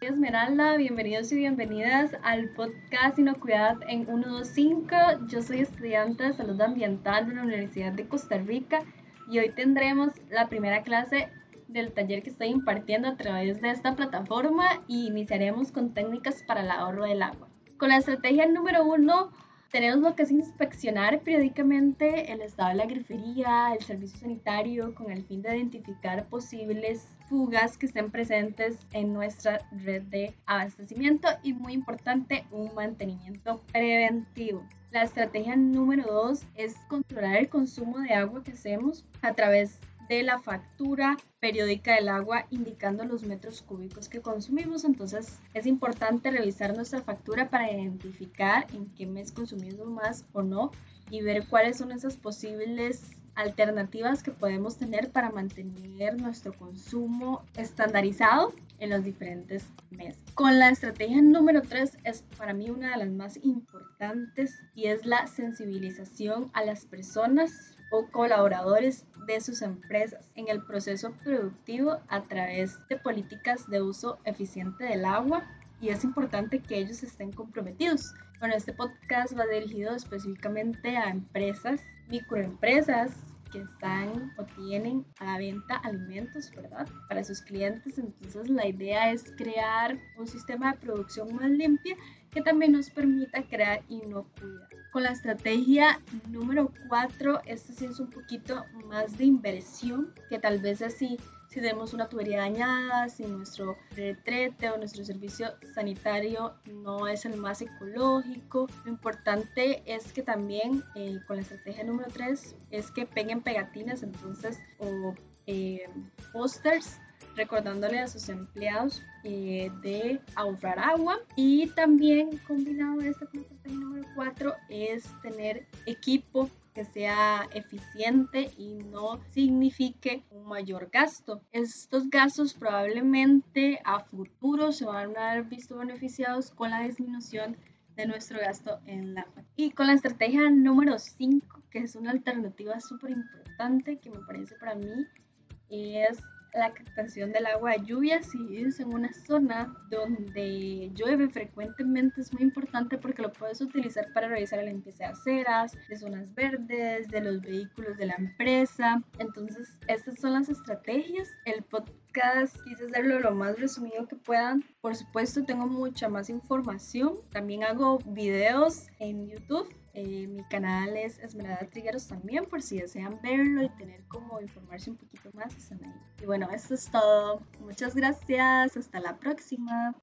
Esmeralda, bienvenidos y bienvenidas al podcast Inocuidad en 125. Yo soy estudiante de salud ambiental de la Universidad de Costa Rica y hoy tendremos la primera clase del taller que estoy impartiendo a través de esta plataforma y iniciaremos con técnicas para el ahorro del agua. Con la estrategia número uno tenemos lo que es inspeccionar periódicamente el estado de la grifería, el servicio sanitario, con el fin de identificar posibles fugas que estén presentes en nuestra red de abastecimiento y muy importante, un mantenimiento preventivo. La estrategia número dos es controlar el consumo de agua que hacemos a través de la factura periódica del agua indicando los metros cúbicos que consumimos. Entonces es importante revisar nuestra factura para identificar en qué mes consumimos más o no y ver cuáles son esas posibles alternativas que podemos tener para mantener nuestro consumo estandarizado en los diferentes meses. Con la estrategia número 3 es para mí una de las más importantes y es la sensibilización a las personas o colaboradores de sus empresas en el proceso productivo a través de políticas de uso eficiente del agua y es importante que ellos estén comprometidos. Bueno, este podcast va dirigido específicamente a empresas, microempresas que están o tienen a la venta alimentos, ¿verdad? Para sus clientes. Entonces la idea es crear un sistema de producción más limpia que también nos permita crear inocuidad. Con la estrategia número 4, esta sí es un poquito más de inversión, que tal vez así si tenemos una tubería dañada, si nuestro retrete o nuestro servicio sanitario no es el más ecológico. Lo importante es que también eh, con la estrategia número 3 es que peguen pegatinas entonces o eh, posters recordándole a sus empleados eh, de ahorrar agua y también combinado esto con estrategia número 4 es tener equipo que sea eficiente y no signifique un mayor gasto. Estos gastos probablemente a futuro se van a ver visto beneficiados con la disminución de nuestro gasto en la y con la estrategia número 5 que es una alternativa súper importante que me parece para mí es la captación del agua de lluvia. Si vives en una zona donde llueve frecuentemente es muy importante porque lo puedes utilizar para realizar la limpieza de aceras, de zonas verdes, de los vehículos de la empresa. Entonces, estas son las estrategias. El podcast quise hacerlo lo más resumido que puedan. Por supuesto, tengo mucha más información. También hago videos en YouTube eh, mi canal es Esmeralda Trigueros también, por si desean verlo y tener como informarse un poquito más, Y bueno, esto es todo. Muchas gracias. Hasta la próxima.